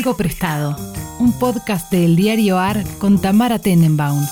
Algo Prestado, un podcast del diario AR con Tamara Tenenbaum.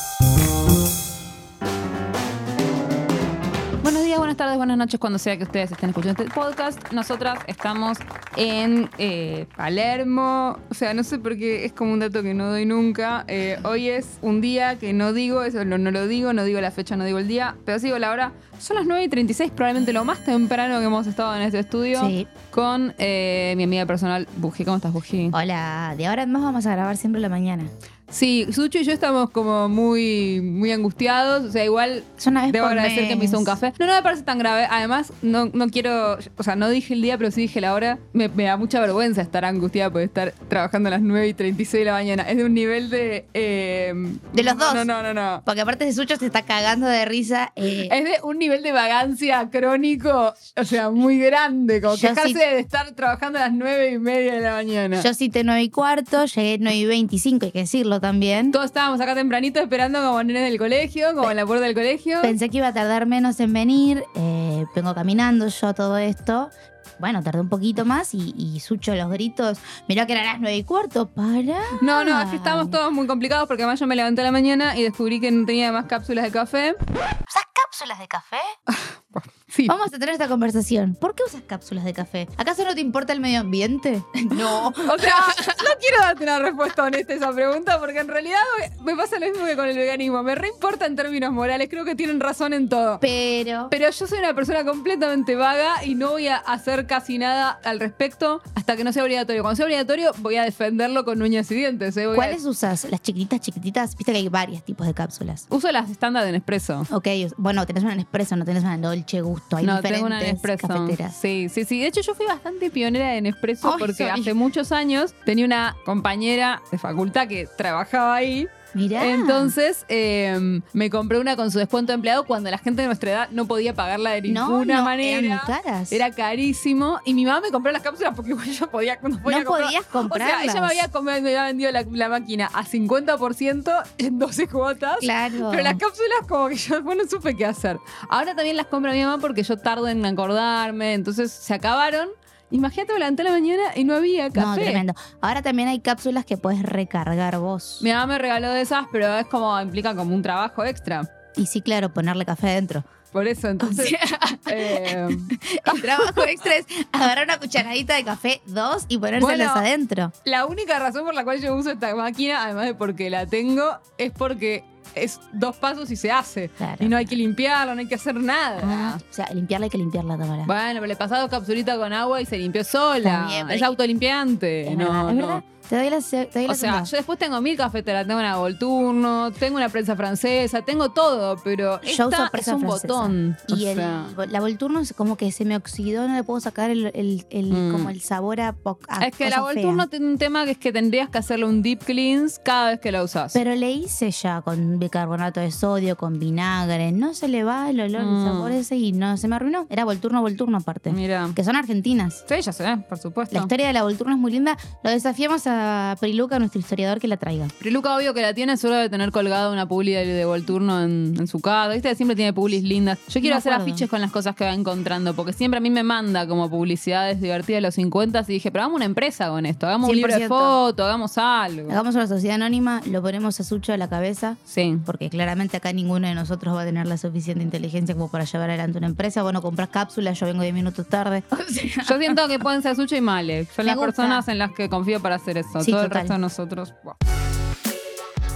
Tardes, buenas noches, cuando sea que ustedes estén escuchando este podcast. Nosotras estamos en eh, Palermo. O sea, no sé por qué es como un dato que no doy nunca. Eh, hoy es un día que no digo, eso no, no lo digo, no digo la fecha, no digo el día, pero sí digo la hora. Son las 9 y 36, probablemente lo más temprano que hemos estado en este estudio. Sí. Con eh, mi amiga personal, Buji. ¿Cómo estás, Buji? Hola, de ahora en más vamos a grabar siempre la mañana. Sí, Sucho y yo estamos como muy, muy angustiados. O sea, igual Es una vez Debo agradecer que me hizo un mes. café. No, no me parece tan grave. Además, no, no quiero. O sea, no dije el día, pero sí dije la hora. Me, me da mucha vergüenza estar angustiada por estar trabajando a las 9 y 36 de la mañana. Es de un nivel de. eh, De los dos. No, no, no, no. Porque aparte de Sucho se está cagando de risa. eh, Es de un nivel de vagancia crónico, o sea, muy grande. Como Yo quejarse sí- de estar trabajando a las 9 y media de la mañana. yo cité 9 y cuarto, llegué 9 y 25, hay que decirlo también. Todos estábamos acá tempranito esperando como nenes del colegio, como en la puerta del colegio. Pensé que iba a tardar menos en venir. eh, vengo caminando yo todo esto. Bueno, tardé un poquito más y, y Sucho los gritos. Mirá que eran las 9 y cuarto. Para. No, no, es que estábamos todos muy complicados porque además yo me levanté a la mañana y descubrí que no tenía más cápsulas de café. ¿Usas cápsulas de café? Sí. Vamos a tener esta conversación. ¿Por qué usas cápsulas de café? ¿Acaso no te importa el medio ambiente? No. O sea, no quiero darte una respuesta honesta a esa pregunta porque en realidad me, pasa lo mismo que con el veganismo. Me reimporta en términos morales, creo que tienen razón en todo. Pero. Pero yo soy una persona completamente vaga y no voy a hacer casi nada al respecto hasta que no sea obligatorio. Cuando sea obligatorio voy a defenderlo con uñas y dientes. ¿eh? A- ¿Cuáles usas? Las chiquititas, chiquititas. Viste que hay varios tipos de cápsulas. Uso las estándar de Nespresso. Ok, bueno, tenés una Nespresso, no tenés una Dolce Gusto. Hay no, diferentes tengo una Nespresso. cafeteras. Sí, sí, sí. De hecho, yo fui bastante pionera de Nespresso Ay, porque soy. hace muchos años tenía una compañera de facultad que trabajaba ahí. Mirá. Entonces eh, me compré una con su descuento de empleado cuando la gente de nuestra edad no podía pagarla de no, ninguna no, manera. eran caras. Era carísimo. Y mi mamá me compró las cápsulas porque igual yo podía, no podía no comprar- podías O comprarlas. sea, ella me había, com- me había vendido la, la máquina a 50% en 12 cuotas. Claro. Pero las cápsulas como que yo bueno, no supe qué hacer. Ahora también las compra mi mamá porque yo tardo en acordarme, entonces se acabaron. Imagínate, me levanté a la mañana y no había café. No, tremendo. Ahora también hay cápsulas que puedes recargar vos. Mi mamá me regaló de esas, pero es como, implica como un trabajo extra. Y sí, claro, ponerle café adentro. Por eso, entonces... eh, El trabajo extra es agarrar una cucharadita de café, dos, y ponérselas Bueno. adentro. la única razón por la cual yo uso esta máquina, además de porque la tengo, es porque es dos pasos y se hace. Claro. Y no hay que limpiarlo, no hay que hacer nada. Ah, o sea, limpiarla hay que limpiarla, Tamara. Bueno, pero le pasás dos capsulitas con agua y se limpió sola. Es autolimpiante. no, verdad, no. Te doy la, te doy la O sea, yo después tengo mil cafeteras, tengo una Volturno, tengo una prensa francesa, tengo todo, pero Yo uso esta es presa un francesa. botón. Y o el, sea, la Volturno es como que se me oxidó, no le puedo sacar el, el- el- Mm. como el sabor a, po- a es que la cosa fea. Volturno tiene un tema que es que tendrías que hacerle un deep cleanse cada vez que la usas. Pero le hice ya con bicarbonato de sodio, con vinagre. No se le va el olor, Mm. el sabor ese y no se me arruinó. Era Volturno, Volturno aparte. Mira. Que son argentinas. Sí, ya sé, por supuesto. La historia de la Volturno es muy linda. Lo desafiamos a Priluca, nuestro historiador, que la traiga. Priluca, obvio que la tiene, solo de tener colgada una publi de, Volturno en, en su casa. Viste, siempre tiene publis lindas. Yo quiero hacer acuerdo. afiches con las cosas que va encontrando, porque siempre a mí me manda como publicidades divertidas de los 50 y dije, pero hagamos una empresa con esto, hagamos un libro de 100%. fotos, hagamos algo. Hagamos una sociedad anónima, lo ponemos a Sucho a la cabeza. Sí. Porque claramente acá ninguno de nosotros va a tener la suficiente inteligencia como para llevar adelante una empresa. Bueno, compras cápsulas, yo vengo 10 minutos tarde. O sea, Yo siento que pueden ser Sucho y Male. Son las gusta. personas en las que confío para hacer eso. Sí, Todo el resto de nosotros.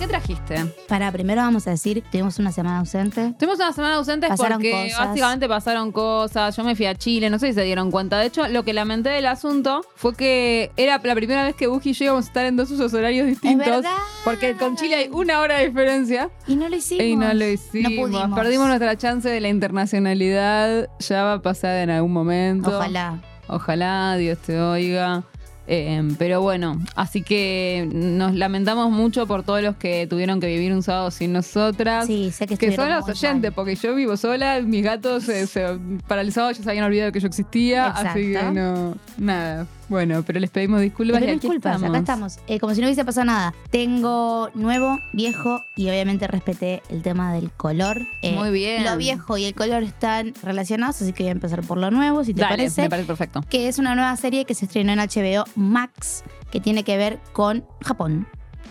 ¿Qué trajiste? para, primero vamos a decir, tuvimos una semana ausente. Tuvimos una semana Pasaron porque cosas. básicamente pasaron cosas. Yo me fui a Chile, no sé si se dieron cuenta. De hecho, lo que lamenté del asunto fue que era la primera vez que Buji y yo íbamos a estar en dos usos horarios distintos. verdad. Porque con Chile hay una hora de diferencia. Y no lo hicimos. Y no lo hicimos. No pudimos. Perdimos nuestra chance de la internacionalidad. Ya va a pasar en algún momento. Ojalá. Ojalá Dios te oiga. Eh, pero bueno, así que nos lamentamos mucho por todos los que tuvieron que vivir un sábado sin nosotras. Sí, sé que Que son los oyentes, mal. porque yo vivo sola, mis gatos se, se- para el sábado ya se habían olvidado que yo existía, así que no, nada. Bueno, pero les pedimos disculpas. Y aquí disculpas, estamos. acá estamos. Eh, como si no hubiese pasado nada. Tengo nuevo, viejo y obviamente respeté el tema del color. Eh, Muy bien. Lo viejo y el color están relacionados, así que voy a empezar por lo nuevo, si te Dale, parece. me parece perfecto. Que es una nueva serie que se estrenó en HBO Max, que tiene que ver con Japón.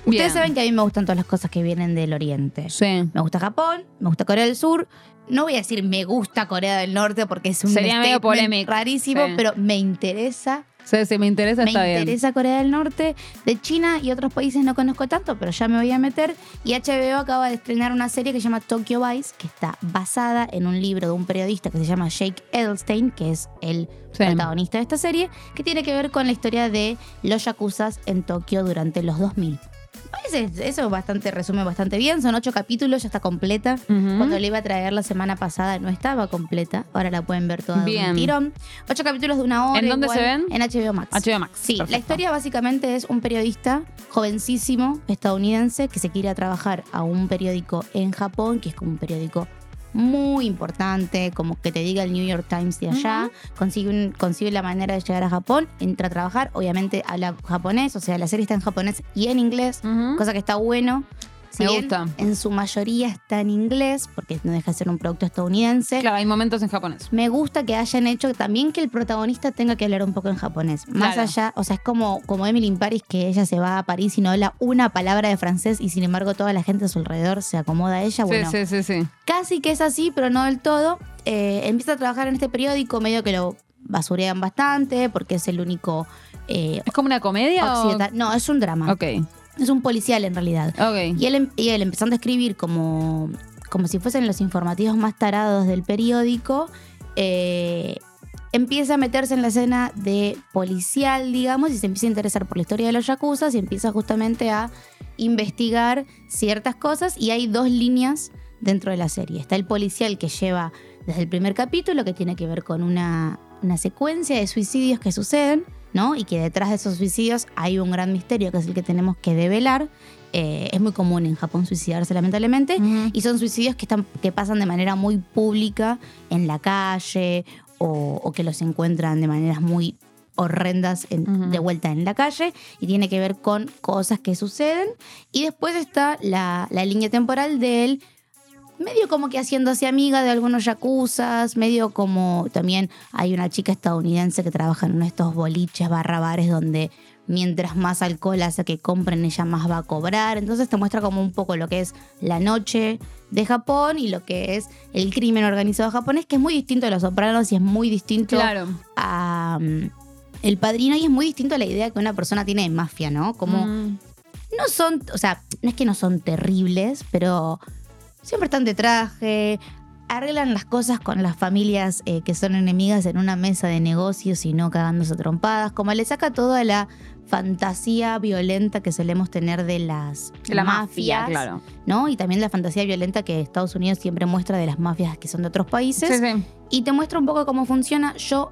Bien. Ustedes saben que a mí me gustan todas las cosas que vienen del oriente. Sí. Me gusta Japón, me gusta Corea del Sur. No voy a decir me gusta Corea del Norte porque es un Sería medio polémico. rarísimo, Sí. pero me interesa Sí, me interesa, me está bien. interesa Corea del Norte. De China y otros países no conozco tanto, pero ya me voy a meter. Y HBO acaba de estrenar una serie que se llama Tokyo Vice, que está basada en un libro de un periodista que se llama Jake Edelstein, que es el Sí. protagonista de esta serie, que tiene que ver con la historia de los yakuzas en Tokio durante los 2000. Ese- Eso bastante resume bastante bien. Son ocho capítulos, ya está completa. Cuando le iba a traer la semana pasada no estaba completa. Ahora la pueden ver toda de Bien. un tirón. Ocho capítulos de una hora. ¿En dónde igual, se ven? En HBO Max. HBO Max. Sí, la historia básicamente es un periodista jovencísimo estadounidense que se quiere a trabajar a un periódico en Japón, que es como un periódico muy importante, como que te diga el New York Times de allá, consigue, un- consigue la manera de llegar a Japón, entra a trabajar, obviamente habla japonés, o sea, la serie está en japonés y en inglés, cosa que está bueno. Si Me bien gusta. En su mayoría está en inglés, porque no deja de ser un producto estadounidense. Claro, hay momentos en japonés. Me gusta que hayan hecho también que el protagonista tenga que hablar un poco en japonés. Más Claro. allá, o sea, es como, como Emily in Paris, que ella se va a París y no habla una palabra de francés y sin embargo toda la gente a su alrededor se acomoda a ella. Bueno, Sí, sí, sí, sí. casi que es así, pero no del todo. Eh, empieza a trabajar en este periódico, medio que lo basurean bastante porque es el único eh, ¿Es como una comedia o...? No, es un drama. Ok, Es un policial en realidad. Y él, em- y él empezando a escribir como, como si fuesen los informativos más tarados del periódico, eh, empieza a meterse en la escena de policial, digamos, y se empieza a interesar por la historia de los yakuzas y empieza justamente a investigar ciertas cosas. Y hay dos líneas dentro de la serie. Está el policial que lleva desde el primer capítulo, que tiene que ver con una, una secuencia de suicidios que suceden, ¿no? Y que detrás de esos suicidios hay un gran misterio que es el que tenemos que develar. Eh, es muy común en Japón suicidarse, lamentablemente. Y son suicidios que, están, que pasan de manera muy pública en la calle o, o que los encuentran de maneras muy horrendas en- de vuelta en la calle y tiene que ver con cosas que suceden. Y después está la, la línea temporal de él medio como que haciéndose amiga de algunos yacuzas, medio como también hay una chica estadounidense que trabaja en uno de estos boliches barra bares donde mientras más alcohol hace que compren, ella más va a cobrar. Entonces te muestra como un poco lo que es la noche de Japón y lo que es el crimen organizado japonés, que es muy distinto de Los Sopranos y es muy distinto Claro. a mm, El Padrino y es muy distinto a la idea que una persona tiene de mafia, ¿no? Como Mm. no son, o sea, no es que no son terribles, pero siempre están de traje, arreglan las cosas con las familias eh, que son enemigas en una mesa de negocios y no cagándose trompadas, como le saca toda la fantasía violenta que solemos tener de las De la mafias, mafia, claro. ¿no? Y también la fantasía violenta que Estados Unidos siempre muestra de las mafias que son de otros países Sí, sí. y te muestra un poco cómo funciona. Yo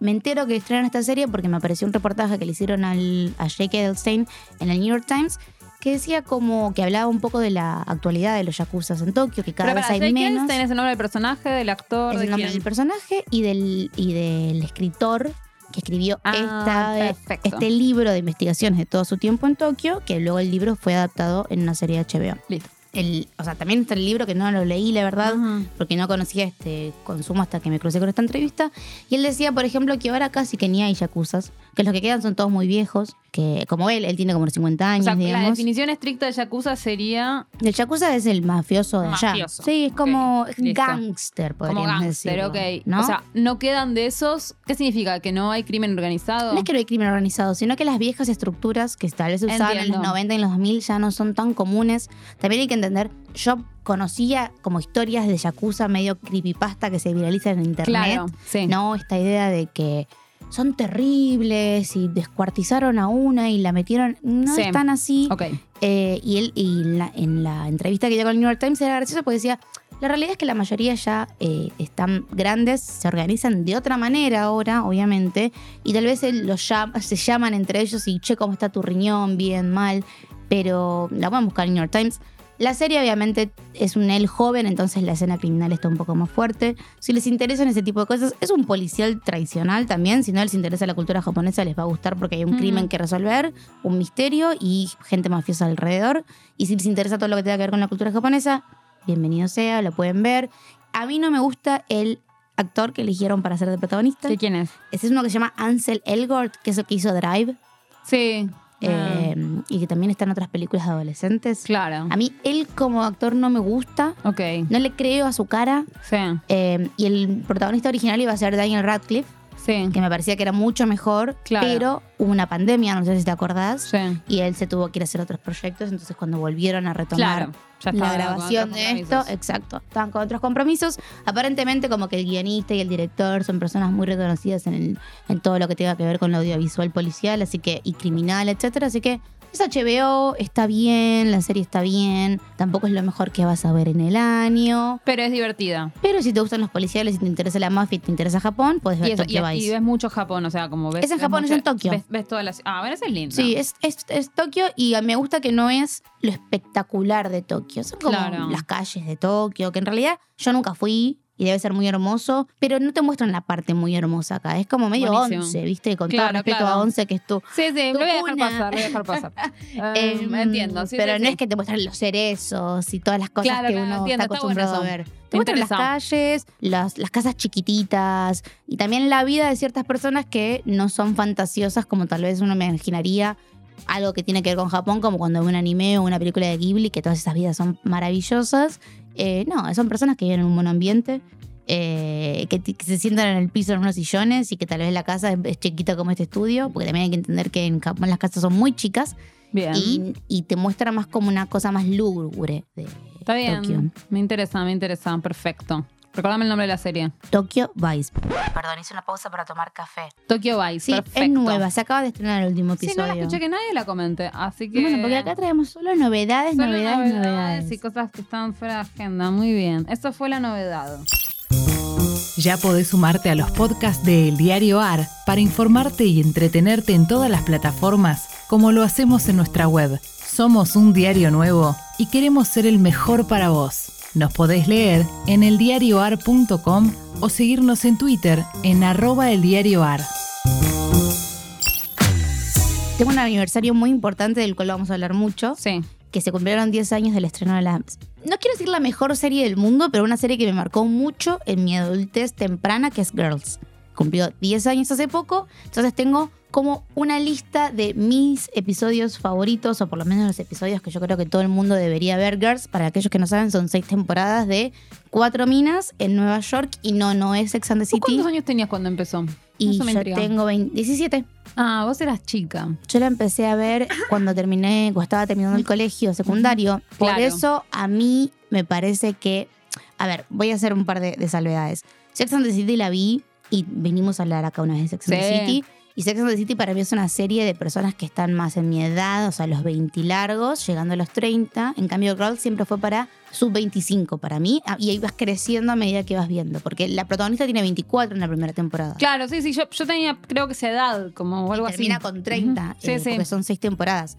me entero que estrenan esta serie porque me apareció un reportaje que le hicieron al, a Jake Edelstein en el New York Times que decía como que hablaba un poco de la actualidad de los yakuzas en Tokio, que cada Pero vez para hay menos. Einstein es el nombre del personaje, del actor, Es de el nombre quién? del personaje y del, y del escritor que escribió Ah, esta, este libro de investigaciones de todo su tiempo en Tokio, que luego el libro fue adaptado en una serie de HBO. Listo. El, o sea, también está el libro que no lo leí, la verdad, porque no conocía este consumo hasta que me crucé con esta entrevista. Y él decía, por ejemplo, que ahora casi que ni hay yakuzas, que los que quedan son todos muy viejos, que como él, él tiene como unos 50 O años, la definición estricta de Yakuza sería El yakuza es el mafioso de allá. Mafioso. Sí, es como Ok, listo. gangster, como podríamos gangster, decirlo. ok. ¿no? O sea, no quedan de esos. ¿Qué significa? ¿Que no hay crimen organizado? No es que no hay crimen organizado, sino que las viejas estructuras que tal vez se usaban en los 90 y en los 2000 ya no son tan comunes. También hay que entender, yo conocía como historias de Yakuza medio creepypasta que se viralizan en internet. Claro, sí. ¿no? Esta idea de que son terribles y descuartizaron a una y la metieron. No Sí. es tan así. Eh, y él, y la- en la entrevista que dio con el New York Times era gracioso porque decía. La realidad es que la mayoría ya eh, están grandes, se organizan de otra manera ahora, obviamente, y tal vez los llama- se llaman entre ellos y che, ¿cómo está tu riñón? Bien, mal. Pero la pueden buscar en el New York Times. La serie obviamente es un él joven, entonces la escena criminal está un poco más fuerte. Si les interesan ese tipo de cosas, es un policial tradicional también. Si no les interesa la cultura japonesa, les va a gustar porque hay un Mm. crimen que resolver, un misterio y gente mafiosa alrededor. Y si les interesa todo lo que tenga que ver con la cultura japonesa, bienvenido sea, lo pueden ver. A mí no me gusta el actor que eligieron para ser de protagonista. ¿Sí, quién es? Ese es uno que se llama Ansel Elgort, que es el que hizo Drive. Sí. Ah, eh, y que también está en otras películas de adolescentes. claro. A mí él como actor no me gusta, Ok. no le creo a su cara. Sí. eh, y el protagonista original iba a ser Daniel Radcliffe, Sí. que me parecía que era mucho mejor, Claro. pero hubo una pandemia, no sé si te acordás, Sí. y él se tuvo que ir a hacer otros proyectos, entonces cuando volvieron a retomar Claro. Ya la grabación de esto, exacto, estaban con otros compromisos. Aparentemente como que el guionista y el director son personas muy reconocidas en, el- en todo lo que tenga que ver con lo audiovisual policial, así que y criminal, etcétera, así que es HBO, está bien, la serie está bien, tampoco es lo mejor que vas a ver en el año. Pero es divertida. Pero si te gustan los policiales, si te interesa la mafia y te interesa Japón, puedes ver Y, eso- Tokyo y- y Vice. ves mucho Japón, o sea, como ves. Es en ves Japón, es en Tokio. Ves, ves todas las. Ah, bueno, es lindo. Sí, es, es, es Tokio y me gusta que no es lo espectacular de Tokio. Son como Claro. las calles de Tokio, que en realidad yo nunca fui y debe ser muy hermoso, pero no te muestran la parte muy hermosa acá. Es como medio Buenísimo. once, ¿viste? Con Claro, todo respeto claro. a once, que es tu. Sí, sí, lo voy a dejar pasar, lo voy a dejar pasar. Eh, entiendo, sí, pero sí, no sí. es que te muestran los cerezos y todas las cosas Claro, que uno entiendo, está acostumbrado a ver. Te muestran las calles, las, las casas chiquititas y también la vida de ciertas personas que no son fantasiosas como tal vez uno me imaginaría algo que tiene que ver con Japón, como cuando ve un anime o una película de Ghibli, que todas esas vidas son maravillosas. Eh, no, son personas que viven en un buen ambiente, eh, que, se sientan en el piso en unos sillones y que tal vez la casa es, es chiquita como este estudio, porque también hay que entender que en Japón las casas son muy chicas Bien. y, y te muestra más como una cosa más lúgubre de Está bien. Tokio. Me interesa, me interesa. Perfecto. Recordame el nombre de la serie. Tokyo Vice. Perdón, hice una pausa para tomar café. Tokyo Vice. Sí, perfecto. es nueva, se acaba de estrenar el último Sí, episodio. no la escuché que nadie la comente. Así que. Bueno, porque acá traemos solo novedades, Solo novedades, novedades. y cosas que están fuera de agenda. Muy bien. Eso fue la novedad. Ya podés sumarte a los podcasts de El Diario AR para informarte y entretenerte en todas las plataformas como lo hacemos en nuestra web. Somos un diario nuevo y queremos ser el mejor para vos. Nos podés leer en eldiarioar.com o seguirnos en Twitter en arroba eldiarioar. Tengo un aniversario muy importante del cual vamos a hablar mucho, Sí. que se cumplieron 10 años del estreno de la... No quiero decir la mejor serie del mundo, pero una serie que me marcó mucho en mi adultez temprana, que es Girls. Cumplió 10 años hace poco, entonces tengo como una lista de mis episodios favoritos, o por lo menos los episodios que yo creo que todo el mundo debería ver. Girls, para aquellos que no saben, son seis temporadas de cuatro minas en Nueva York y no, no es Sex and the ¿Vos City. cuántos años tenías cuando empezó? Y Eso me yo intriga. tengo 20 17. Ah, vos eras chica. Yo la empecé a ver cuando terminé, cuando estaba terminando el colegio secundario. Por Claro. eso a mí me parece que. A ver, voy a hacer un par de, de salvedades. Sex and the City la vi y venimos a hablar acá una vez de Sex and the. City. Y Sex and the City para mí es una serie de personas que están más en mi edad, o sea, los 20 largos, llegando a los 30. En cambio, Girls siempre fue para sub 25 para mí. Ah, Y ahí vas creciendo a medida que vas viendo. Porque la protagonista tiene 24 en la primera temporada. Claro, sí, sí. Yo, yo tenía, creo que esa edad, como o algo y termina así. con 30, Ujú. Sí, eh, sí. porque son seis temporadas.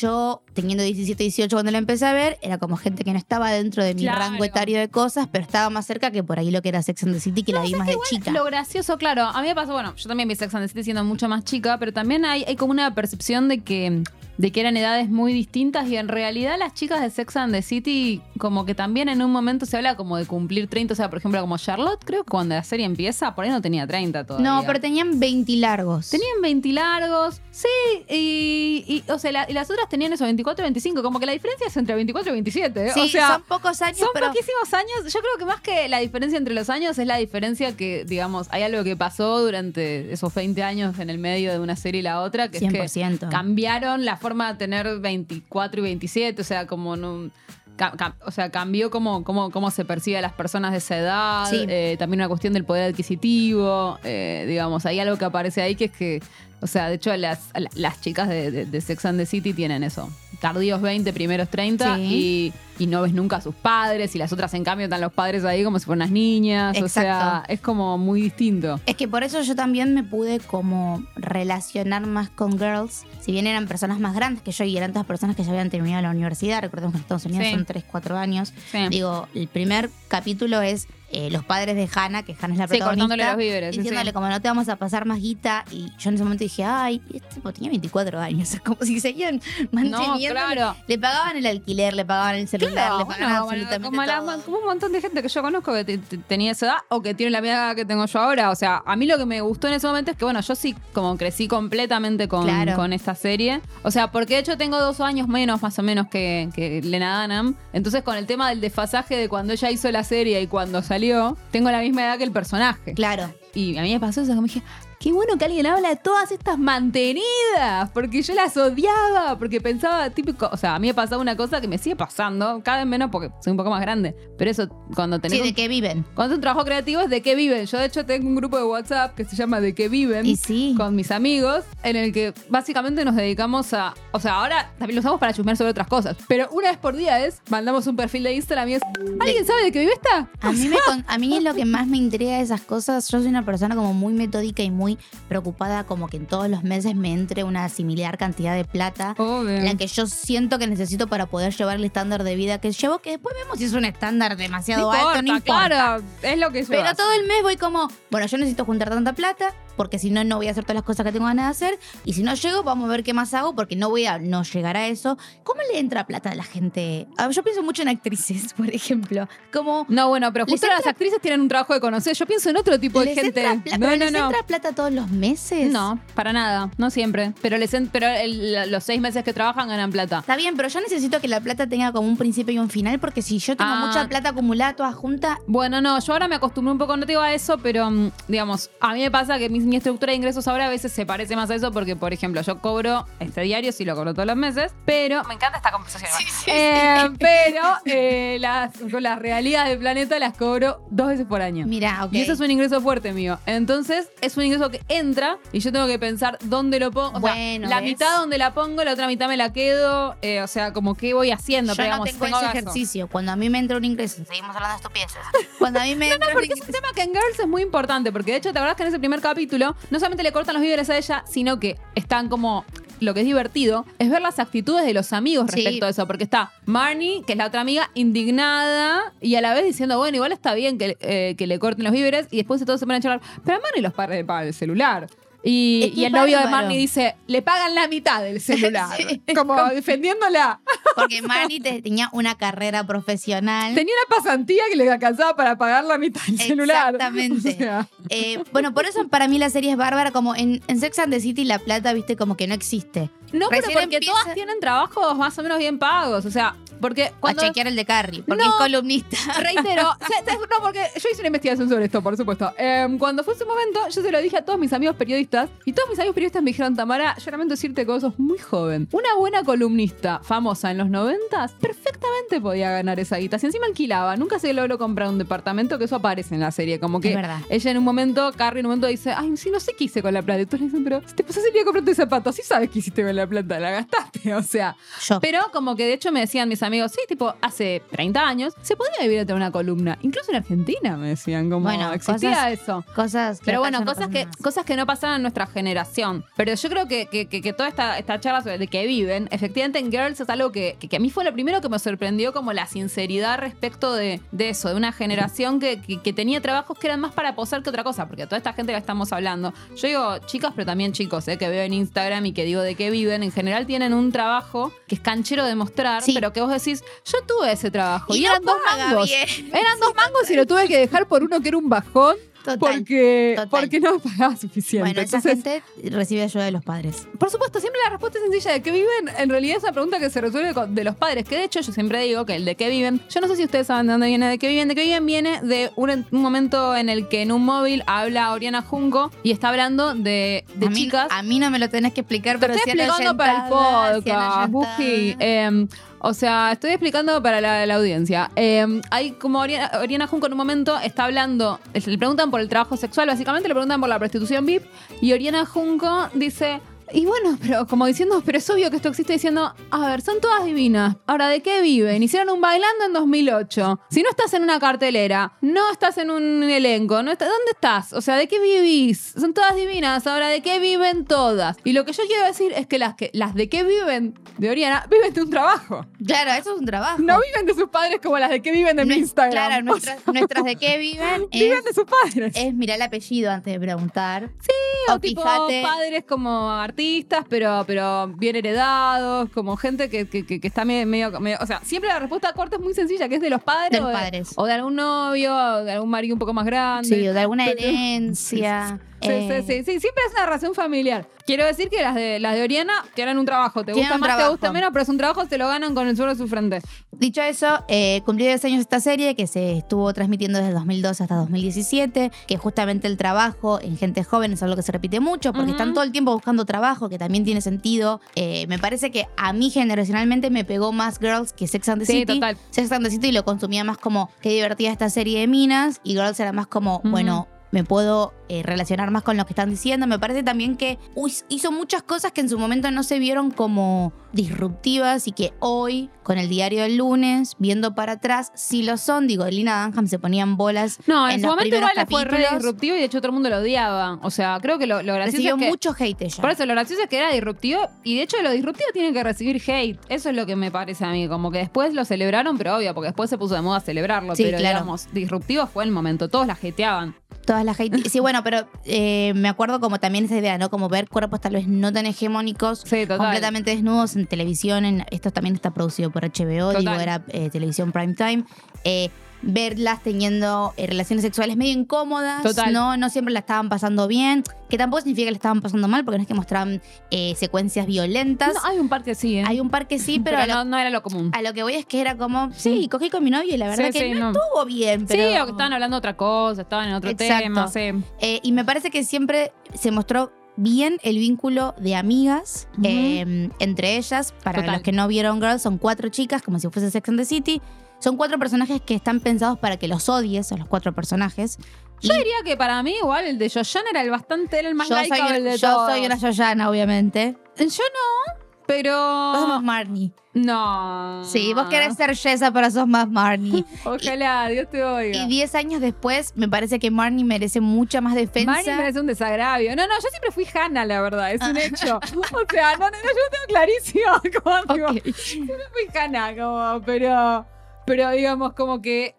Yo, teniendo 17, 18 cuando la empecé a ver, era como gente que no estaba dentro de mi Claro. rango etario de cosas, pero estaba más cerca que por ahí lo que era Sex and the City, que la vi más de chica. Lo gracioso, claro, a mí me pasó, bueno, yo también vi Sex and the City siendo mucho más chica, pero también hay, hay como una percepción de que, de que eran edades muy distintas y en realidad las chicas de Sex and the City como que también en un momento se habla como de cumplir 30, o sea, por ejemplo, como Charlotte, creo que cuando la serie empieza, por ahí no tenía 30 todavía. No, pero tenían 20 largos. Tenían 20 largos, sí, y, y, o sea, la- y las otras tenían eso, 24 y 25, como que la diferencia es entre 24 y 27, Sí, o sea... son pocos años, Son pero poquísimos años. Yo creo que más que la diferencia entre los años es la diferencia que, digamos, hay algo que pasó durante esos 20 años en el medio de una serie y la otra, que es 100%. que cambiaron la forma de tener 24 y 27, o sea, como no... o sea, cambió cómo, cómo, cómo se percibe a las personas de esa edad, Sí. eh, también una cuestión del poder adquisitivo, eh, digamos, hay algo que aparece ahí que es que, o sea, de hecho las, las chicas de, de- de Sex and the City tienen eso, tardíos 20, primeros 30 Sí. y y no ves nunca a sus padres y las otras en cambio están los padres ahí como si fueran unas niñas. O sea, es como muy distinto. Es que por eso yo también me pude como relacionar más con girls. Si bien eran personas más grandes que yo y eran todas personas que ya habían terminado la universidad, recordemos que en Estados Unidos Sí. son 3, 4 años. Sí. Digo, el primer capítulo es eh, los padres de Hannah, que Hannah es la Sí, protagonista. los víveres, Diciéndole sí. como no te vamos a pasar más guita. Y yo en ese momento dije, ay, este tipo tenía 24 años. Como si seguían manteniendo. claro. Le pagaban el alquiler, le pagaban el celular, Claro, le absolutamente como, la- todo. como un montón de gente que yo conozco que te- te- tenía esa edad o que tiene la misma edad que tengo yo ahora. O sea, a mí lo que me gustó en ese momento es que, bueno, yo sí como crecí completamente con, Claro. con esta serie. O sea, porque de hecho tengo dos años menos, más o menos, que, que Lena Dunham. Entonces, con el tema del desfasaje de cuando ella hizo la serie y cuando salió, tengo la misma edad que el personaje. Claro. Y a mí me pasó eso, que me dije, qué bueno que alguien habla de todas estas mantenidas, porque yo las odiaba, porque pensaba típico, o sea, a mí me pasaba una cosa que me sigue pasando, cada vez menos porque soy un poco más grande, pero eso cuando tenés Sí, un, de qué viven. cuando es un trabajo creativo es de qué viven. Yo de hecho tengo un grupo de WhatsApp que se llama de qué viven Y sí. con mis amigos, en el que básicamente nos dedicamos a. O sea, ahora también lo usamos para chusmear sobre otras cosas. Pero una vez por día es, mandamos un perfil de Instagram y es. ¿Alguien sabe de qué vive esta? A mí, me con- a mí es lo que más me intriga de esas cosas. Yo soy una persona como muy metódica y muy preocupada, como que en todos los meses me entre una similar cantidad de plata. Obvio. La que yo siento que necesito para poder llevar el estándar de vida que llevo, que después vemos si es un estándar demasiado alto, no importa. claro, es lo que Pero llevas. todo el mes voy como, bueno, yo necesito juntar tanta plata, porque si no, no voy a hacer todas las cosas que tengo ganas de hacer. Y si no llego, vamos a ver qué más hago, porque no voy a no llegar a eso. ¿Cómo le entra plata a la gente? Ah, Yo pienso mucho en actrices, por ejemplo. Como No, bueno, pero justo las actrices tienen un trabajo de conocer. Yo pienso en otro tipo de ¿Les gente. entra no, pero no, les no. entra plata todos los meses? No, para nada, no siempre. Pero les en- pero el- los seis meses que trabajan ganan plata. Está bien, pero yo necesito que la plata tenga como un principio y un final, porque si yo tengo Ah. mucha plata acumulada toda junta, Bueno, no, yo ahora me acostumbré un poco, no te digo a eso, pero mm, digamos, a mí me pasa que mi, mi estructura de ingresos ahora a veces se parece más a eso porque, por ejemplo, yo cobro este diario, sí lo cobro todos los meses, pero... Me encanta esta conversación. Eh, pero eh, las, las realidades del planeta las cobro dos veces por año. mira, ok. Y eso es un ingreso fuerte mío. Entonces, es un ingreso que entra y yo tengo que pensar dónde lo pongo. O sea, Bueno, la ¿ves? mitad donde la pongo, la otra mitad me la quedo. eh, o sea, como qué voy haciendo. Yo pero, no digamos, tengo tengo ese gasto. ejercicio. Cuando a mí me entra un ingreso, seguimos hablando de estupideces. Cuando a mí me entra un Porque es un tema que en Girls es muy importante, porque de hecho, ¿te acuerdas que en ese primer capítulo no solamente le cortan los víveres a ella, sino que están como. Lo que es divertido es ver las actitudes de los amigos Sí. respecto a eso, porque está Marnie, que es la otra amiga, indignada y a la vez diciendo, bueno, igual está bien que, eh, que le corten los víveres y después todos se ponen a charlar, pero a Marnie los pagan el celular. Y, Es que y el novio de. Marnie dice, le pagan la mitad del celular. Sí. Como defendiéndola. Porque Manny te- tenía una carrera profesional. Tenía una pasantía que le alcanzaba para pagar la mitad del celular. Exactamente. O sea, Eh, bueno, por eso para mí la serie es bárbara. Como en, en Sex and the City la plata, viste, como que no existe. No, pero porque empieza- todas tienen trabajos más o menos bien pagos. O sea, porque cuando. A chequear el de Carrie, porque No. es columnista. Reitero, no, porque yo hice una investigación sobre esto, por supuesto. Em, cuando fue ese momento, yo se lo dije a todos mis amigos periodistas y todos mis amigos periodistas me dijeron, Tamara, yo lamento decirte que vos sos muy joven. Una buena columnista famosa en los noventas perfectamente podía ganar esa guita. Si encima alquilaba, nunca se logró comprar un departamento, que eso aparece en la serie. Como que ella en un momento, Carrie en un momento dice, ay, sí, no sé qué hice con la plata. Y todos le dicen, pero si te pasás el día comprando zapatos, sí sabes qué hiciste con la plata, la gastaste. O sea, Yo. pero como que de hecho me decían mis amigos, sí, tipo, hace 30 años se podía vivir entre una columna. Incluso en Argentina me decían, como Bueno, existía cosas- eso. Cosas que Pero bueno, no cosas que, más. cosas que no pasaban en nuestra generación. Pero yo creo que, que, que- que toda esta, esta charla sobre de que viven, efectivamente en Girls es algo que, a mí fue lo primero que me sorprendió, como la sinceridad respecto de, de eso, de una generación que, tenía trabajos que eran más para posar que otra cosa. Porque toda esta gente que estamos hablando, yo digo chicas, pero también chicos, eh, que veo en Instagram y que digo de qué viven, en general tienen un trabajo que es canchero de mostrar, Sí. pero que vos decís, yo tuve ese trabajo. Y, Y no eran dos paga mangos. bien. Eran dos mangos y lo tuve que dejar por uno que era un bajón. Total. Porque, total. porque no pagaba suficiente. Bueno, esa Entonces, gente recibe ayuda de los padres. por supuesto, siempre la respuesta es sencilla. ¿De qué viven? En realidad es una pregunta que se resuelve de los padres. Que de hecho yo siempre digo que el de qué viven. Yo no sé si ustedes saben de dónde viene de qué viven. De qué viven viene de un, un momento en el que en un móvil habla Oriana Junco y está hablando de, de a mí, chicas. A mí no me lo tenés que explicar, Te pero estoy a la explicando para el podcast. Buji. Eh, o sea, estoy explicando para la, audiencia. Eh, hay como Oriana, Oriana Junco en un momento está hablando, le preguntan por el trabajo sexual, básicamente le preguntan por la prostitución VIP, y Oriana Junco dice, Y bueno, pero como diciendo, pero es obvio que esto existe diciendo, a ver, son todas divinas. Ahora, ¿de qué viven? Hicieron un bailando en 2008. Si no estás en una cartelera, no estás en un elenco, no estás, ¿dónde estás? O sea, ¿de qué vivís? Son todas divinas. Ahora, ¿de qué viven todas? Y lo que yo quiero decir es que las, que, las de qué viven de Oriana viven de un trabajo. Claro, eso es un trabajo. No viven de sus padres como las de qué viven de mi Nue- Instagram. Claro, nuestras, nuestras de qué viven viven de sus padres. es mirar el apellido antes de preguntar. Sí, o o tipo fíjate- padres como artistas, pero, pero bien heredados, como gente que, que, que- que está medio, medio- medio- O sea, siempre la respuesta corta es muy sencilla, que es de los padres. De los o padres. O de algún novio, o de algún marido un poco más grande. Sí, o de alguna Pero- herencia. Sí, eh, sí, sí, sí, siempre es una relación familiar. Quiero decir que las de las de Oriana tienen un trabajo. Te gusta más, te gusta menos, pero es un trabajo, se lo ganan con el suelo de su frente. Dicho eso, eh, cumplió 10 años esta serie que se estuvo transmitiendo desde 2012 hasta 2017, que justamente el trabajo en gente joven es algo que se repite mucho porque están todo el tiempo buscando trabajo, que también tiene sentido. Eh, me parece que a mí generacionalmente me pegó más Girls que Sex and the Sí, City. total. Sex and the City lo consumía más como qué divertida esta serie de minas y Girls era más como, bueno, me puedo eh, relacionar más con lo que están diciendo. Me parece también que hizo muchas cosas que en su momento no se vieron como disruptivas y que hoy, con el diario del lunes, viendo para atrás, sí lo son. Digo, Lina Dunham se ponían bolas. No, en, En su los momento igual fue re capítulos- disruptivo y de hecho todo el mundo lo odiaba. O sea, creo que lo, lo gracioso Recibió es que... mucho hate ella. Por eso, lo gracioso es que era disruptivo y de hecho lo disruptivo tiene que recibir hate. Eso es lo que me parece a mí. Como que después lo celebraron, pero obvio, porque después se puso de moda celebrarlo. Sí, pero claro. digamos, disruptivo fue el momento. Todos la hateaban. Todas las hate. Sí, bueno, pero eh, me acuerdo como también esa idea, ¿no? Como ver cuerpos tal vez no tan hegemónicos, Sí, completamente desnudos en televisión. En, esto también está producido por HBO, Total. digo, era eh, televisión prime time. Eh, verlas teniendo eh, relaciones sexuales medio incómodas, Total. ¿no? No siempre la estaban pasando bien, que tampoco significa que la estaban pasando mal, porque no es que mostraban eh, secuencias violentas. No, hay un par que sí, ¿eh? Hay un par que sí, pero, pero a, lo, no, no era lo común. a lo que voy es que era como, sí, cogí con mi novio y la verdad Sí, que sí, no, no. estuvo bien, pero... Sí, o que estaban hablando de otra cosa, estaban en otro Exacto. tema, sí. Y me parece que siempre se mostró bien el vínculo de amigas eh, entre ellas. Para Total. los que no vieron Girls, son cuatro chicas, como si fuese Sex and the City. Son cuatro personajes que están pensados para que los odies a los cuatro personajes. Yo Y diría que para mí igual el de Yoyan era el bastante, era el más yo soy, de yo todos. soy una Yoyana, obviamente. Yo no, pero... Vos más Marnie. No. Sí, vos querés ser Jessa, pero sos más Marnie. Ojalá, Dios te oiga. y diez años después, me parece que Marnie merece mucha más defensa. Marnie merece un desagravio. No, no, yo siempre fui Hannah, la verdad, es Ah. un hecho. O sea, no, no, yo lo tengo clarísimo. Como, digo, Ok. siempre fui Hannah, como, pero, pero digamos, como que.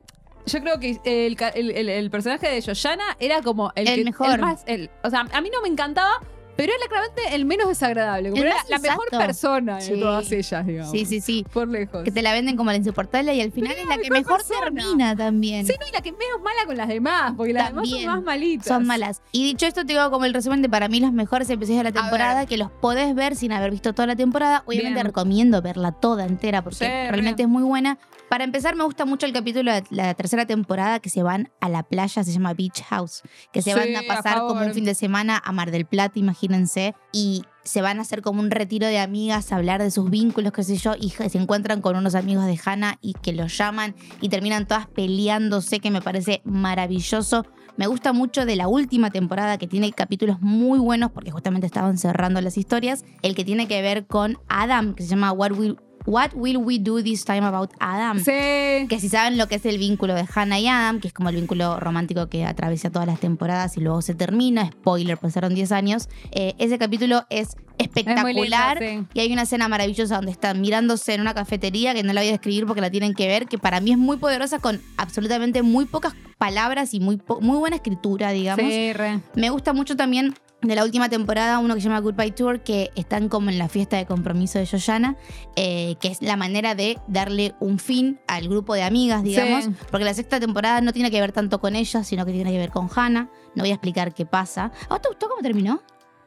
Yo creo que el, el- el- el personaje de Yoyana era como el, El que- mejor. más, el- o sea, a mí no me encantaba, pero era claramente el menos desagradable. Como El era la mejor persona de todas ellas, digamos. Sí, sí, sí. Por lejos. Que te la venden como la insoportable y al final Pero es la la que mejor persona. termina también. Sí, no, y la que menos mala con las demás, porque las demás son más malitas. Son malas. Y dicho esto, te digo como el resumen de para mí los mejores episodios de la temporada, que los podés ver sin haber visto toda la temporada. Obviamente Bien. recomiendo verla toda entera porque Sí, realmente re. es muy buena. Para empezar, me gusta mucho el capítulo de la tercera temporada que se van a la playa, se llama Beach House, que se Sí, van a a pasar como un fin de semana a Mar del Plata, imagínense, y se van a hacer como un retiro de amigas, a hablar de sus vínculos, qué sé yo, y se encuentran con unos amigos de Hannah y que los llaman y terminan todas peleándose, que me parece maravilloso. Me gusta mucho de la última temporada que tiene capítulos muy buenos porque justamente estaban cerrando las historias. El que tiene que ver con Adam, que se llama What Will, What Will We Do This Time About Adam. Sí. Que si saben lo que es el vínculo de Hannah y Adam, que es como el vínculo romántico que atraviesa todas las temporadas y luego se termina, spoiler, pasaron 10 años, eh, ese capítulo es espectacular. Es muy lindo, sí. Y hay una escena maravillosa donde están mirándose en una cafetería que no la voy a describir porque la tienen que ver, que para mí es muy poderosa con absolutamente muy pocas palabras y muy, muy buena escritura, digamos. Sí, re. Me gusta mucho también de la última temporada uno que se llama Goodbye Tour, que están como en la fiesta de compromiso de Yoyana, eh, que es la manera de darle un fin al grupo de amigas, digamos, Sí. porque la sexta temporada no tiene que ver tanto con ellas, sino que tiene que ver con Hannah. No voy a explicar qué pasa. ¿A vos te gustó cómo terminó?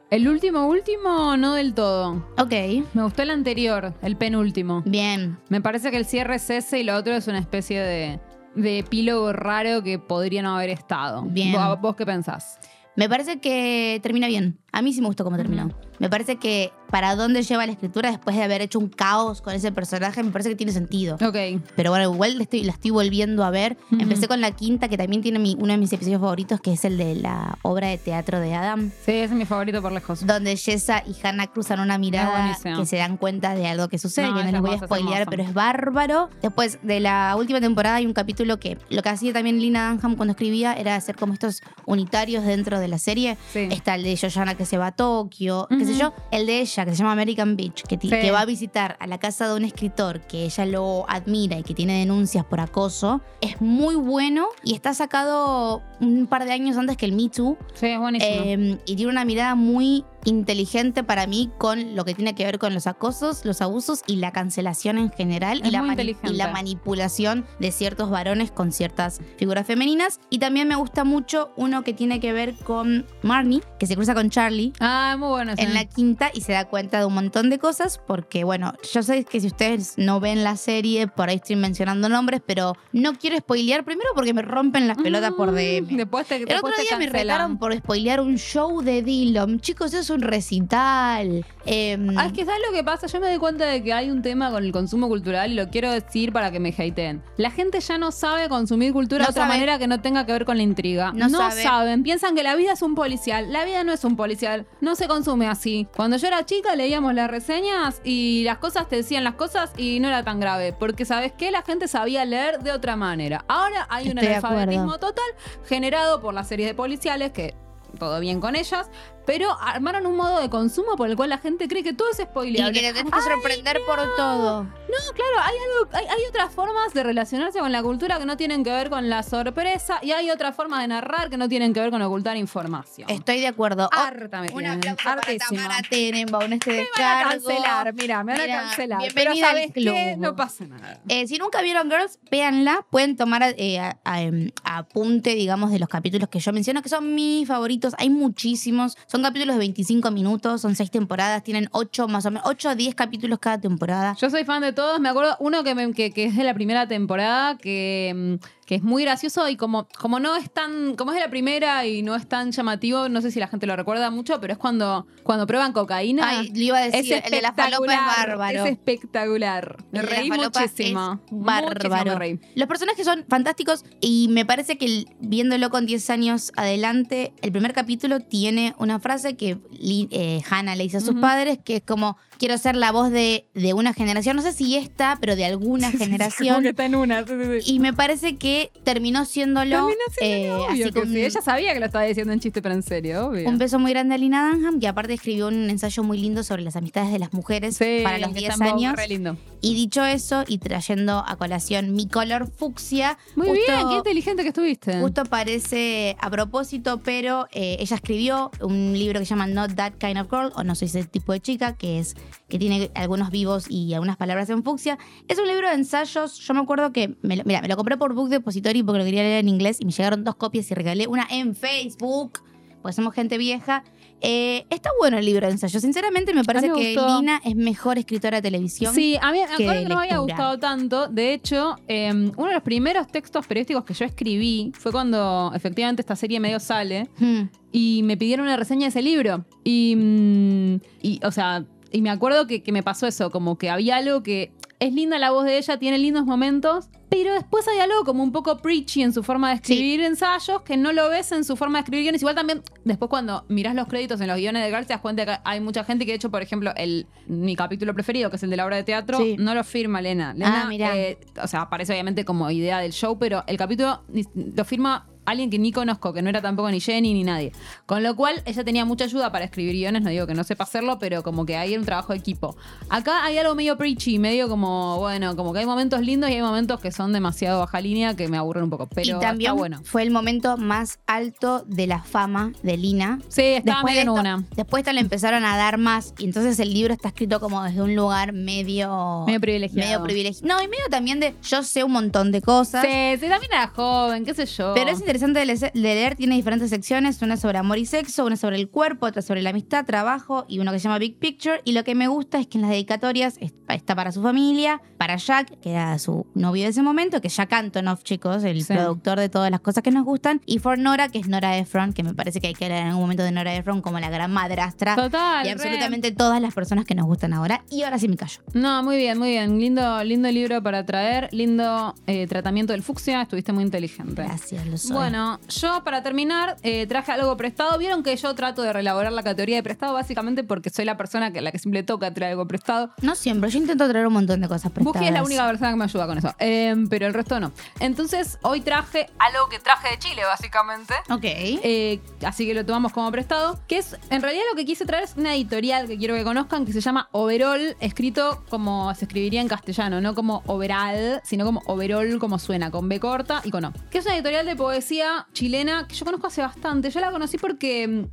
El último, último, no del todo. Ok, Me gustó el anterior, el penúltimo. bien. Me parece que el cierre es ese y lo otro es una especie de, de epílogo raro que podría no haber estado. Bien. ¿Vos, vos qué pensás? Me parece que termina bien. A mí sí me gustó cómo terminó. Me parece que para dónde lleva la escritura después de haber hecho un caos con ese personaje, me parece que tiene sentido. Ok. Pero bueno, igual la estoy, la estoy volviendo a ver. Empecé con la quinta, que también tiene mi- uno de mis episodios favoritos, que es el de la obra de teatro de Adam, Sí, ese es mi favorito por lejos. donde Jessa y Hannah cruzan una mirada que se dan cuenta de algo que sucede, No, que no es les voy a spoilear, pero es bárbaro. Después de la última temporada hay un capítulo que lo que hacía también Lina Dunham cuando escribía era hacer como estos unitarios dentro de la serie. Sí. Está el de Joanna que se va a Tokio, sé Ujú. yo. El de ella, que se llama American Beach, que, Sí. que va a visitar a la casa de un escritor que ella lo admira y que tiene denuncias por acoso. Es muy bueno y está sacado un par de años antes que el Me Too. Sí, es buenísimo. Eh, y tiene una mirada muy inteligente para mí con lo que tiene que ver con los acosos, los abusos y la cancelación en general y la, y manipulación de ciertos varones con ciertas figuras femeninas. Y también me gusta mucho uno que tiene que ver con Marnie, que se cruza con Charlie. ah, muy bueno. En la quinta y se da cuenta de un montón de cosas porque, bueno, yo sé que si ustedes no ven la serie, por ahí estoy mencionando nombres, pero no quiero spoilear primero porque me rompen las pelotas por Mm, DM. Después te, El después otro te día me cancelan. retaron por spoilear un show de Dillon. Chicos, eso un recital. Ah, es que ¿sabes lo que pasa? Yo me doy cuenta de que hay un tema con el consumo cultural y lo quiero decir para que me hateen. La gente ya no sabe consumir cultura No de otra sabe. manera que no tenga que ver con la intriga. No No, sabe. saben, piensan que la vida es un policial. La vida no es un policial, no se consume así. Cuando yo era chica leíamos las reseñas y las cosas te decían las cosas y no era tan grave. Porque sabes qué, la gente sabía leer de otra manera. Ahora hay un Estoy analfabetismo total generado por las series de policiales que todo bien con ellas, pero armaron un modo de consumo por el cual la gente cree que todo es y spoileable. que te tenés que sorprender por todo. No, claro, hay, algo, hay, hay otras formas de relacionarse con la cultura que no tienen que ver con la sorpresa y hay otras formas de narrar que no tienen que ver con ocultar información. Estoy de acuerdo. Oh, Harta me un aplauso para. Tamara Tenenbaum, este Me van a descargo. cancelar, mira, me van Mira, a cancelar. bienvenida pero al ¿sabes club. qué? No pasa nada. Eh, si nunca vieron Girls, véanla. Pueden tomar eh, a- a- em, apunte, digamos, de los capítulos que yo menciono, que son mis favoritos. Hay muchísimos. Son capítulos de 25 minutos, son seis temporadas, tienen 8 más o menos, 8 o 10 capítulos cada temporada. Yo soy fan de todos. Me acuerdo uno que, me- que, que es de la primera temporada, que, mm, que es muy gracioso y como, como no es tan. Como es de la primera y no es tan llamativo, no sé si la gente lo recuerda mucho, pero es cuando, cuando prueban cocaína. Ay, le iba a decir, es el de la falopa es bárbaro. Es espectacular. Me reí muchísimo. es bárbaro. me reí. Los personajes son fantásticos y me parece que viéndolo con 10 años adelante, el primer capítulo tiene una frase que eh, Hannah le dice a sus padres, que es como, quiero ser la voz de, de una generación, no sé si esta, pero de alguna Como generación. que está en una. sí, sí, sí. Y me parece que terminó siéndolo. Termina siendo eh, obvio así que sí. Ella sabía que lo estaba diciendo en chiste, pero en serio, obvio. un beso muy grande a Lina Dunham, que aparte escribió un ensayo muy lindo sobre las amistades de las mujeres Sí, para los que 10 está en Vogue, años. Re lindo. Y dicho eso, y trayendo a colación mi color fucsia, Muy justo- bien, qué inteligente que estuviste. Justo parece a propósito, pero eh, ella escribió un libro que se llama Not That Kind of Girl, o No Soy ese tipo de chica, que es que tiene algunos vivos y algunas palabras en fucsia. Es un libro de ensayos. Yo me acuerdo que, me lo, mira, me lo compré por Book Depository porque lo quería leer en inglés y me llegaron dos copias y regalé una en Facebook, porque somos gente vieja. Eh, está bueno el libro de ensayos. Sinceramente, me parece me que gustó. Lina es mejor escritora de televisión. Sí, a mí me que acuerdo de que no me había gustado tanto. De hecho, eh, uno de los primeros textos periodísticos que yo escribí fue cuando efectivamente esta serie medio sale Hmm. y me pidieron una reseña de ese libro. Y, mm, y o sea, y me acuerdo que, que me pasó eso, como que había algo que es linda la voz de ella, tiene lindos momentos, pero después hay algo como un poco preachy en su forma de escribir ensayos que no lo ves en su forma de escribir guiones. Igual también, después cuando mirás los créditos en los guiones de Girls, te das cuenta que hay mucha gente que, de hecho, por ejemplo, el, mi capítulo preferido, que es el de la obra de teatro, Sí. no lo firma Lena. Lena, Ah, eh, o sea, aparece obviamente como idea del show, pero el capítulo lo firma alguien que ni conozco, que no era tampoco ni Jenny ni nadie. Con lo cual, ella tenía mucha ayuda para escribir guiones, no digo que no sepa hacerlo, pero como que ahí era un trabajo de equipo. Acá hay algo medio preachy, medio como, bueno, como que hay momentos lindos y hay momentos que son demasiado baja línea que me aburren un poco, pero y también está bueno. fue el momento más alto de la fama de Lina. Sí, estaba Después medio en una. Después esto le empezaron a dar más y entonces el libro está escrito como desde un lugar medio... Medio privilegiado. medio privilegiado. No, y medio también de yo sé un montón de cosas. Sí, sí, también era joven, qué sé yo. Pero es interesante de, le- de leer, tiene diferentes secciones, una sobre amor y sexo, una sobre el cuerpo, otra sobre la amistad, trabajo y uno que se llama Big Picture. Y lo que me gusta es que en las dedicatorias, es- está para su familia, para Jack, que era su novio de ese momento, que es Jack Antonoff, chicos, el Sí. productor de todas las cosas que nos gustan, y for Nora, que es Nora Ephron, que me parece que hay que hablar en algún momento de Nora Ephron como la gran madrastra Total. y re. absolutamente todas las personas que nos gustan ahora. Y ahora sí me callo. No, muy bien, muy bien. Lindo, lindo libro para traer. Lindo eh, tratamiento del fucsia. Estuviste muy inteligente. Gracias, lo soy. Bueno, yo para terminar eh, traje algo prestado. Vieron que yo trato de reelaborar la categoría de prestado básicamente porque soy la persona que la que siempre toca traer algo prestado. No siempre, yo intento traer un montón de cosas prestadas. Buki es la única persona que me ayuda con eso, Eh, pero el resto no. Entonces hoy traje algo que traje de Chile básicamente. Ok. Eh, así que lo tomamos como prestado. Que es, en realidad lo que quise traer es una editorial que quiero que conozcan que se llama Overall, escrito como se escribiría en castellano, no como overall, sino como overall como suena, con B corta y con O. Que es una editorial de poesía chilena que yo conozco hace bastante. Yo la conocí porque...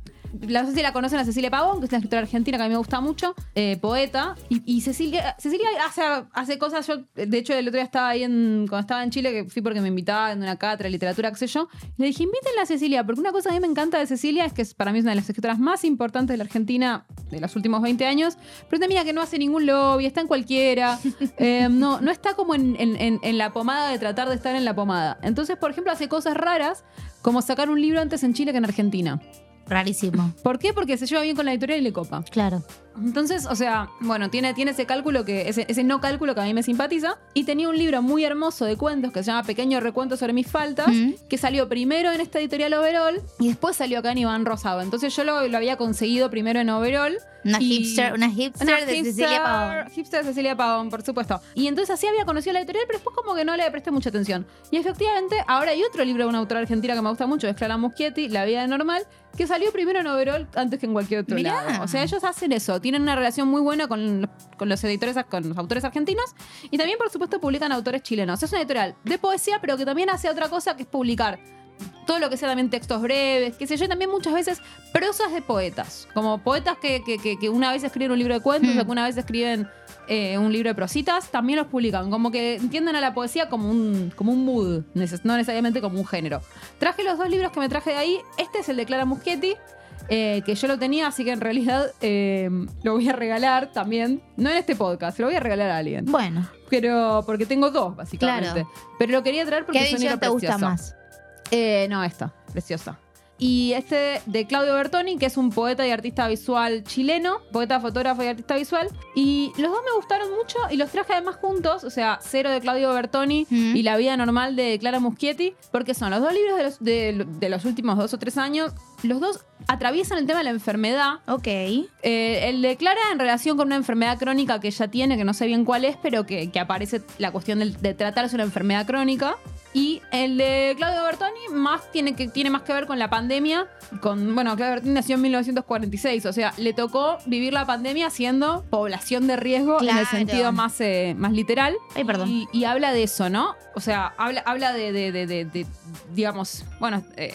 La, no sé si la conocen a Cecilia Pavón, que es una escritora argentina que a mí me gusta mucho, eh, poeta. Y, y Cecilia, Cecilia hace, hace cosas, yo de hecho el otro día estaba ahí en, cuando estaba en Chile, que fui porque me invitaba en una cátedra de literatura, qué sé yo, le dije, invítenla a Cecilia, porque una cosa que a mí me encanta de Cecilia es que es, para mí es una de las escritoras más importantes de la Argentina de los últimos 20 años, pero también que no hace ningún lobby, está en cualquiera, eh, no, no está como en, en- en- en la pomada de tratar de estar en la pomada. Entonces, por ejemplo, hace cosas raras, como sacar un libro antes en Chile que en Argentina. Rarísimo. ¿Por qué? Porque se lleva bien con la editorial y le copa. Claro. Entonces, o sea, bueno, tiene, tiene ese cálculo que, ese, ese no cálculo que a mí me simpatiza. Y tenía un libro muy hermoso de cuentos que se llama Pequeño Recuento sobre mis faltas, Mm. que salió primero en esta editorial Overall y después salió acá en Iván Rosado. Entonces yo lo, lo había conseguido primero en Overall. Una hipster, una hipster Una de hipster- Cecilia Pavón. Hipster de Cecilia Pavón, por supuesto. Y entonces así había conocido la editorial, pero después como que no le presté mucha atención. Y efectivamente, ahora hay otro libro de una autora argentina que me gusta mucho, es Clara Muschietti, La vida normal, que salió primero en Overall antes que en cualquier otro Mirá. lado. O sea, ellos hacen eso, tienen una relación muy buena con, con los editores, con los autores argentinos y también, por supuesto, publican autores chilenos. Es una editorial de poesía, pero que también hace otra cosa que es publicar todo lo que sea también textos breves, qué sé yo, y también muchas veces prosas de poetas, como poetas que, que- que- que una vez escriben un libro de cuentos Hmm. o que una vez escriben eh, un libro de prositas, también los publican, como que entienden a la poesía como un, como un mood, no necesariamente como un género. Traje los dos libros que me traje de ahí, este es el de Clara Muschietti, eh, que yo lo tenía, así que en realidad eh, lo voy a regalar también, no en este podcast, lo voy a regalar a alguien, Bueno, pero porque tengo dos, básicamente. Claro. Pero lo quería traer porque ¿qué edición te gusta precioso. más? Eh, no, esta, preciosa. Y este de Claudio Bertoni, que es un poeta y artista visual chileno, poeta, fotógrafo y artista visual. Y los dos me gustaron mucho y los traje además juntos, o sea, Cero de Claudio Bertoni Mm. y La vida normal de Clara Muschietti, porque son los dos libros de los, de, de los últimos dos o tres años. Los dos atraviesan el tema de la enfermedad. Ok. Eh, el de Clara en relación con una enfermedad crónica que ella tiene, que no sé bien cuál es, pero que, que aparece la cuestión del- de, tratarse una enfermedad crónica. Y el de Claudio Bertoni más tiene, que, tiene más que ver con la pandemia. Con, bueno, Claudio Bertoni nació en 1946, o sea, le tocó vivir la pandemia siendo población de riesgo en el sentido más, eh, más literal. Ay, perdón. Y, y habla de eso, ¿no? O sea, habla, habla de, de- de- de- de, digamos, bueno, eh,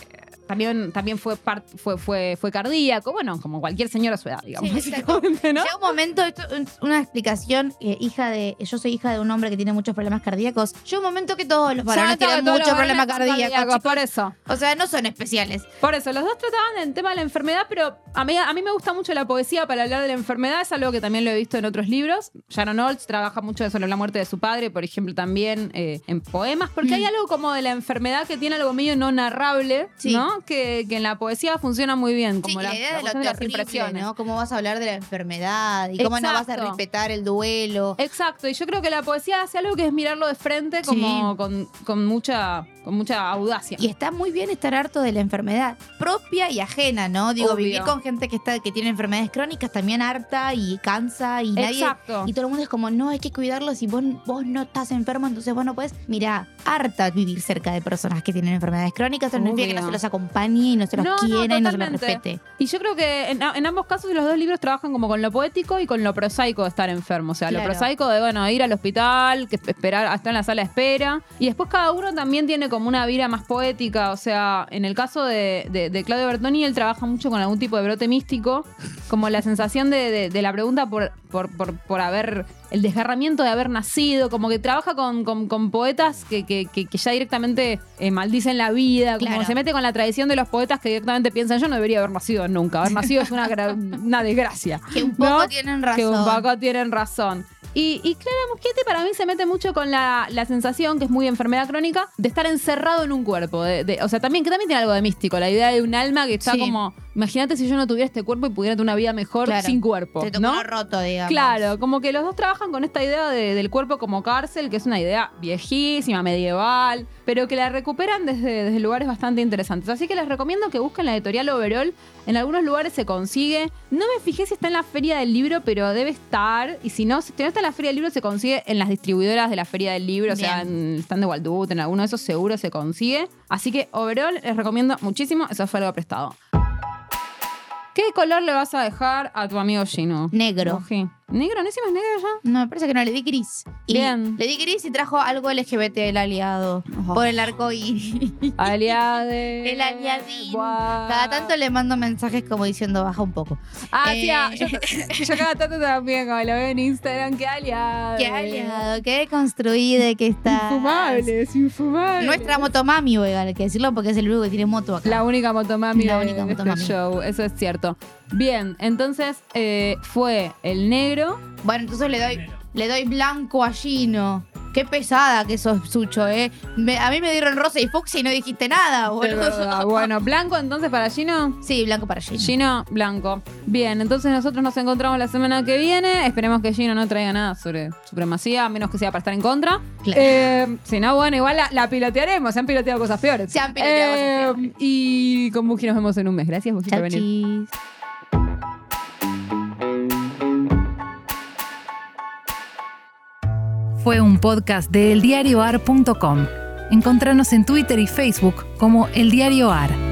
también, también fue, par- fue, fue, fue cardíaco, bueno, como cualquier señor a su edad, digamos, Sí, básicamente, ¿no? Llega un momento, esto es una explicación, eh, hija de, yo soy hija de un hombre que tiene muchos problemas cardíacos. Llega un momento que todos los varones tienen muchos problemas son cardíacos. Por eso. O sea, no son especiales. Por eso, los dos trataban del tema de la enfermedad, pero a mí, a mí me gusta mucho la poesía para hablar de la enfermedad, es algo que también lo he visto en otros libros. Sharon Olds trabaja mucho sobre la muerte de su padre, por ejemplo, también eh, en poemas, porque Mm. hay algo como de la enfermedad que tiene algo medio no narrable, Sí. ¿no? Que, que en la poesía funciona muy bien, como Sí, la, idea la de lo cuestión de las terrible, impresiones. ¿no? Cómo vas a hablar de la enfermedad y cómo no vas a respetar el duelo. Exacto, y yo creo que la poesía hace algo que es mirarlo de frente como Sí. con, con mucha, con mucha audacia. Y está muy bien estar harto de la enfermedad propia y ajena, ¿no? Digo, Obvio. vivir con gente que está que tiene enfermedades crónicas también harta y cansa y nadie Exacto. y todo el mundo es como, "No, hay que cuidarlos y vos, vos no estás enfermo, entonces vos no puedes." Mira, harta vivir cerca de personas que tienen enfermedades crónicas, eso no significa que no se los acompañe y no se los No, no, quiera y no se los totalmente. respete. Y yo creo que en, en ambos casos los dos libros trabajan como con lo poético y con lo prosaico de estar enfermo. O sea, Claro. lo prosaico de, bueno, ir al hospital, que esperar, estar en la sala de espera. Y después cada uno también tiene como una vira más poética. O sea, en el caso de, de- de Claudio Bertoni, él trabaja mucho con algún tipo de brote místico, como la sensación de, de- la pregunta por, por, por, por haber, el desgarramiento de haber nacido, como que trabaja con, con- con poetas que, que- que- que ya directamente eh, maldicen la vida, como Claro. se mete con la tradición de los poetas que directamente piensan, yo no debería haber nacido nunca, haber nacido es una, una desgracia. Que un poco ¿no? tienen razón. Que un poco tienen razón. Y, y Clara Muschietti para mí se mete mucho con la, la sensación, que es muy enfermedad crónica, de estar encerrado en un cuerpo. de- de- o sea, también que también tiene algo de místico, la idea de un alma que está Sí. como, imagínate si yo no tuviera este cuerpo y pudiera tener una vida mejor Claro. sin cuerpo, Te tocó ¿no? roto, digamos. Claro, como que los dos trabajan con esta idea de- del cuerpo como cárcel, que es una idea viejísima, medieval, pero que la recuperan desde, desde lugares bastante interesantes. Así que les recomiendo que busquen la editorial Overall. En algunos lugares se consigue. No me fijé si está en la feria del libro, pero debe estar. Y si no, si no está en la feria del libro, se consigue en las distribuidoras de la feria del libro, o sea, en el stand de Waldut, en alguno de esos seguro se consigue. Así que Overall les recomiendo muchísimo. Eso fue algo prestado. ¿Qué color le vas a dejar a tu amigo Gino? Negro. Oji. ¿Negro? ¿No hicimos negro ya? No, me parece que no, le di gris. Y Bien. Le di gris y trajo algo LGBT el aliado. Ojo. Por el arco iris. Aliade. El aliadín. Cada tanto le mando mensajes como diciendo baja un poco. Ah, Eh. sí, ah, yo, yo cada tanto también, como lo veo en Instagram, qué aliado. Qué aliado, qué construida que está. Infumable, es infumable. Nuestra motomami, voy a que decirlo porque es el único que tiene moto acá. La única motomami La única de este motomami. show, eso es cierto. Bien, entonces eh, fue el negro. Bueno, entonces le doy, le doy blanco a Gino. Qué pesada que sos, Sucho, ¿eh? Me- a mí me dieron rosa y fucsia y no dijiste nada, De verdad. boludo. Bueno, blanco entonces para Gino. Sí, blanco para Gino. Gino, blanco. Bien, entonces nosotros nos encontramos la semana que viene. Esperemos que Gino no traiga nada sobre supremacía, a menos que sea para estar en contra. Claro. Eh, si no, bueno, igual la, la pilotearemos. Se han piloteado cosas peores. Se han piloteado cosas peores. Y con Buji nos vemos en un mes. Gracias, Buji, por venir. Fue un podcast de eldiarioar.com. Encontranos en Twitter y Facebook como El Diario Ar.